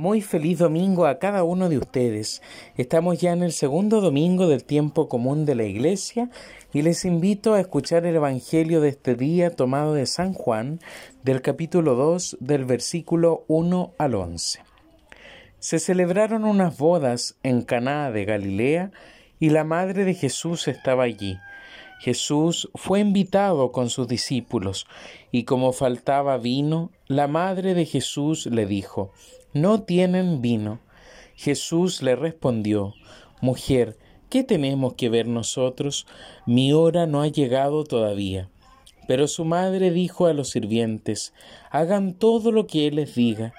Muy feliz domingo a cada uno de ustedes. Estamos ya en el segundo domingo del tiempo común de la Iglesia y les invito a escuchar el Evangelio de este día tomado de San Juan, del capítulo 2, del versículo 1 al 11. Se celebraron unas bodas en Caná de Galilea y la madre de Jesús estaba allí. Jesús fue invitado con sus discípulos y como faltaba vino, la madre de Jesús le dijo, no tienen vino. Jesús le respondió, Mujer, ¿qué tenemos que ver nosotros? Mi hora no ha llegado todavía. Pero su madre dijo a los sirvientes, Hagan todo lo que él les diga.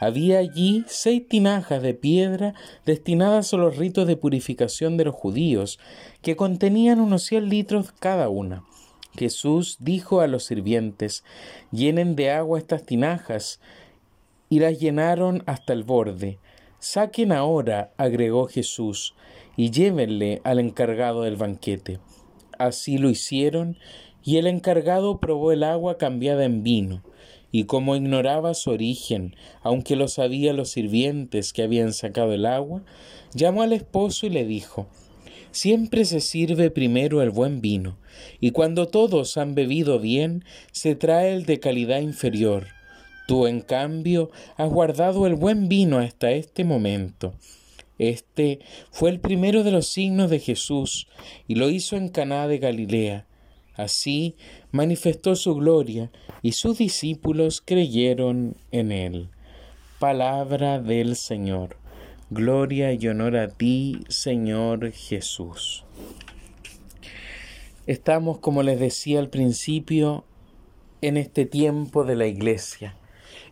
Había allí seis tinajas de piedra destinadas a los ritos de purificación de los judíos, que contenían unos cien litros cada una. Jesús dijo a los sirvientes, Llenen de agua estas tinajas, y las llenaron hasta el borde. Saquen ahora, agregó Jesús, y llévenle al encargado del banquete. Así lo hicieron, y el encargado probó el agua cambiada en vino, y como ignoraba su origen, aunque lo sabían los sirvientes que habían sacado el agua, llamó al esposo y le dijo Siempre se sirve primero el buen vino, y cuando todos han bebido bien, se trae el de calidad inferior Tú, en cambio, has guardado el buen vino hasta este momento. Este fue el primero de los signos de Jesús y lo hizo en Caná de Galilea. Así manifestó su gloria y sus discípulos creyeron en él. Palabra del Señor. Gloria y honor a ti, Señor Jesús. Estamos, como les decía al principio, en este tiempo de la Iglesia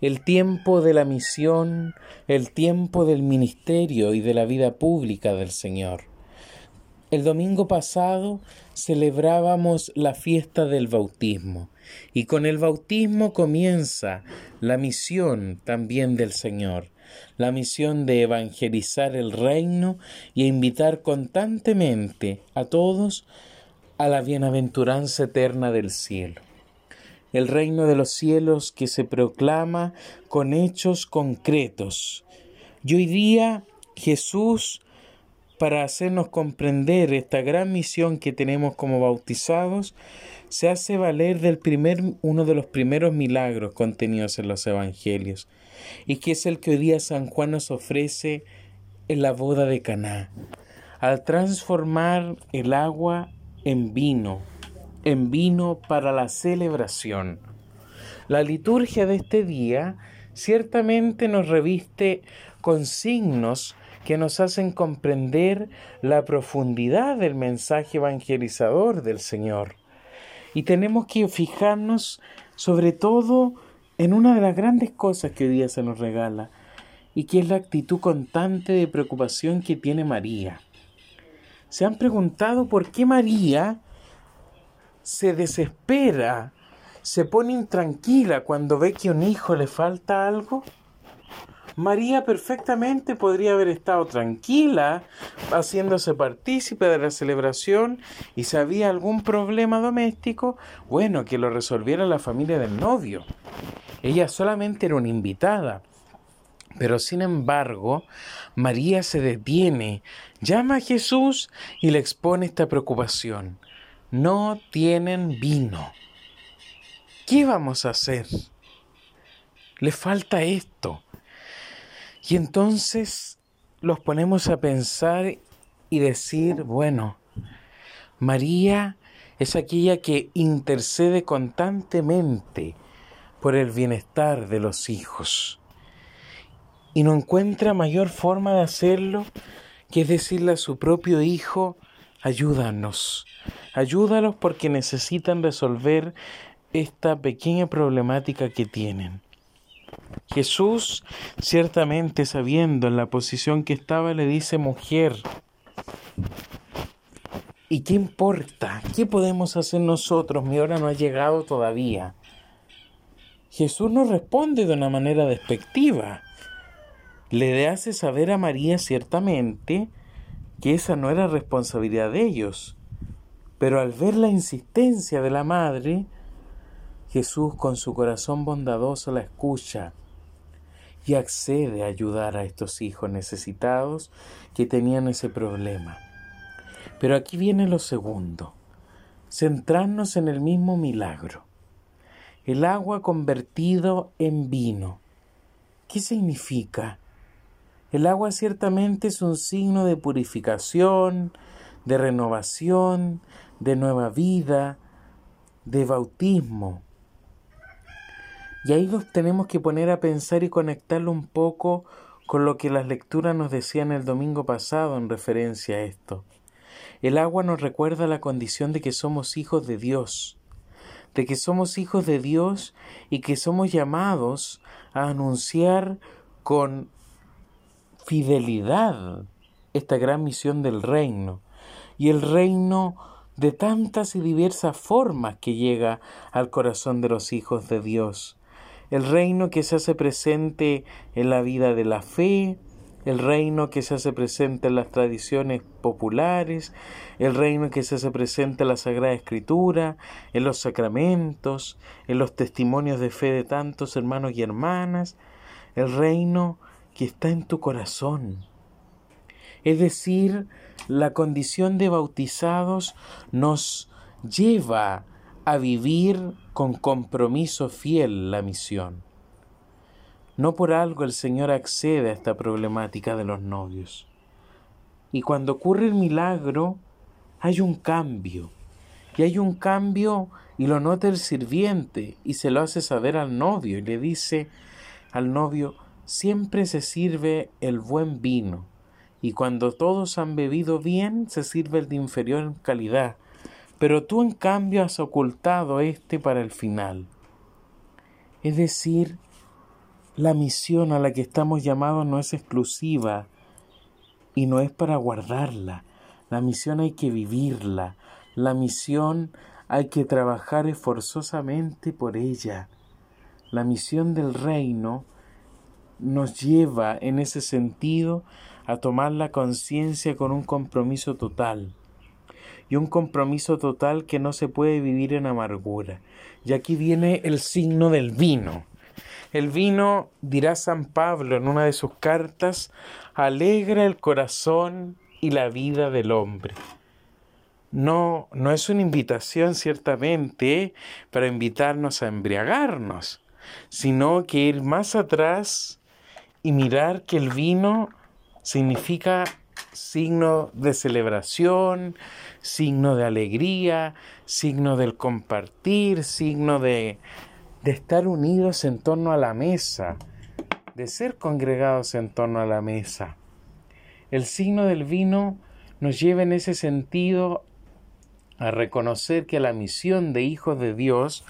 el tiempo de la misión, el tiempo del ministerio y de la vida pública del Señor. El domingo pasado celebrábamos la fiesta del bautismo y con el bautismo comienza la misión también del Señor, la misión de evangelizar el reino y invitar constantemente a todos a la bienaventuranza eterna del cielo el reino de los cielos que se proclama con hechos concretos. Y hoy día Jesús, para hacernos comprender esta gran misión que tenemos como bautizados, se hace valer del primer, uno de los primeros milagros contenidos en los evangelios, y que es el que hoy día San Juan nos ofrece en la boda de Caná, al transformar el agua en vino, en vino para la celebración. La liturgia de este día ciertamente nos reviste con signos que nos hacen comprender la profundidad del mensaje evangelizador del Señor. Y tenemos que fijarnos sobre todo en una de las grandes cosas que hoy día se nos regala, y que es la actitud constante de preocupación que tiene María. ¿Se han preguntado por qué María se desespera, se pone intranquila cuando ve que a un hijo le falta algo? María perfectamente podría haber estado tranquila, haciéndose partícipe de la celebración y si había algún problema doméstico, bueno, que lo resolviera la familia del novio. Ella solamente era una invitada. Pero sin embargo, María se detiene, llama a Jesús y le expone esta preocupación no tienen vino. ¿Qué vamos a hacer? Le falta esto. Y entonces los ponemos a pensar y decir, bueno, María es aquella que intercede constantemente por el bienestar de los hijos. Y no encuentra mayor forma de hacerlo que decirle a su propio hijo, ayúdanos, Ayúdalos porque necesitan resolver esta pequeña problemática que tienen. Jesús, ciertamente sabiendo en la posición que estaba, le dice, mujer, ¿y qué importa? ¿Qué podemos hacer nosotros? Mi hora no ha llegado todavía. Jesús no responde de una manera despectiva. Le hace saber a María ciertamente que esa no era responsabilidad de ellos, pero al ver la insistencia de la madre, Jesús con su corazón bondadoso la escucha y accede a ayudar a estos hijos necesitados que tenían ese problema. Pero aquí viene lo segundo, centrarnos en el mismo milagro. El agua convertido en vino. ¿Qué significa? El agua ciertamente es un signo de purificación, de renovación, de nueva vida, de bautismo. Y ahí nos tenemos que poner a pensar y conectarlo un poco con lo que las lecturas nos decían el domingo pasado en referencia a esto. El agua nos recuerda la condición de que somos hijos de Dios, de que somos hijos de Dios y que somos llamados a anunciar con fidelidad esta gran misión del reino. Y el reino de tantas y diversas formas que llega al corazón de los hijos de Dios. El reino que se hace presente en la vida de la fe, el reino que se hace presente en las tradiciones populares, el reino que se hace presente en la Sagrada Escritura, en los sacramentos, en los testimonios de fe de tantos hermanos y hermanas, el reino que está en tu corazón. Es decir, la condición de bautizados nos lleva a vivir con compromiso fiel la misión. No por algo el Señor accede a esta problemática de los novios. Y cuando ocurre el milagro, hay un cambio. Y hay un cambio y lo nota el sirviente y se lo hace saber al novio y le dice al novio, siempre se sirve el buen vino, y cuando todos han bebido bien, se sirve el de inferior calidad, pero tú en cambio has ocultado este para el final. Es decir, la misión a la que estamos llamados no es exclusiva y no es para guardarla. La misión hay que vivirla. La misión hay que trabajar esforzosamente por ella. La misión del reino nos lleva en ese sentido a tomar la conciencia con un compromiso total. Y un compromiso total que no se puede vivir en amargura. Y aquí viene el signo del vino. El vino, dirá San Pablo en una de sus cartas, alegra el corazón y la vida del hombre. No, no es una invitación ciertamente para invitarnos a embriagarnos, sino que ir más atrás y mirar que el vino significa signo de celebración, signo de alegría, signo del compartir, signo de, de estar unidos en torno a la mesa, de ser congregados en torno a la mesa. El signo del vino nos lleva en ese sentido a reconocer que la misión de hijos de Dios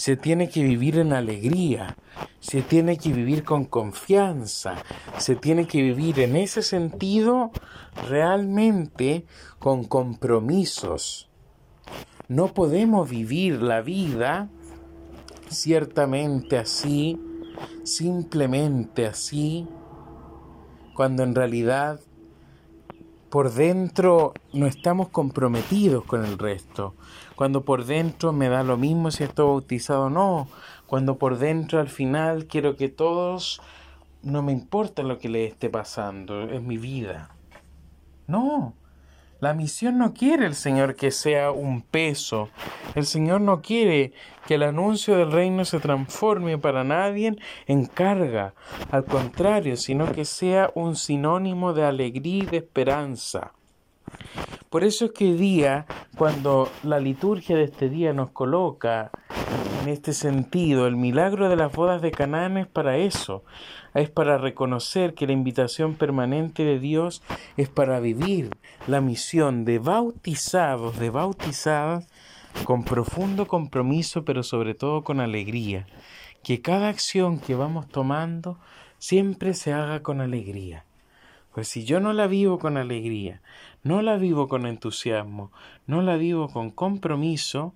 se tiene que vivir en alegría, se tiene que vivir con confianza, se tiene que vivir en ese sentido realmente con compromisos. No podemos vivir la vida ciertamente así, simplemente así, cuando en realidad por dentro no estamos comprometidos con el resto, cuando por dentro me da lo mismo si estoy bautizado o no, cuando por dentro al final quiero que todos no me importa lo que le esté pasando, es mi vida. No, la misión no quiere el Señor que sea un peso. El Señor no quiere que el anuncio del reino se transforme para nadie en carga. Al contrario, sino que sea un sinónimo de alegría y de esperanza. Por eso es que día, cuando la liturgia de este día nos coloca en este sentido, el milagro de las bodas de Canaán es para eso, es para reconocer que la invitación permanente de Dios es para vivir la misión de bautizados, de bautizadas, con profundo compromiso, pero sobre todo con alegría. Que cada acción que vamos tomando siempre se haga con alegría. Pues si yo no la vivo con alegría, no la vivo con entusiasmo, no la vivo con compromiso,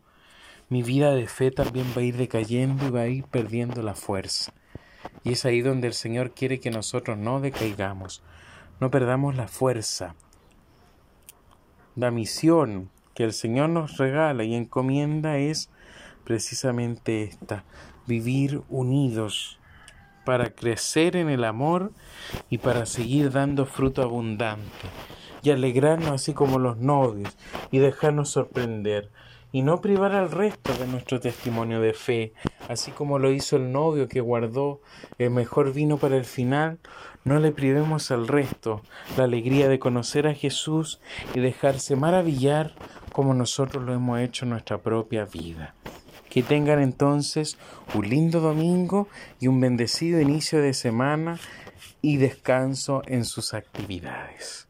mi vida de fe también va a ir decayendo y va a ir perdiendo la fuerza. Y es ahí donde el Señor quiere que nosotros no decaigamos, no perdamos la fuerza. La misión que el Señor nos regala y encomienda es precisamente esta, vivir unidos para crecer en el amor y para seguir dando fruto abundante y alegrarnos así como los novios y dejarnos sorprender y no privar al resto de nuestro testimonio de fe, así como lo hizo el novio que guardó el mejor vino para el final, no le privemos al resto la alegría de conocer a Jesús y dejarse maravillar como nosotros lo hemos hecho en nuestra propia vida. Que tengan entonces un lindo domingo y un bendecido inicio de semana y descanso en sus actividades.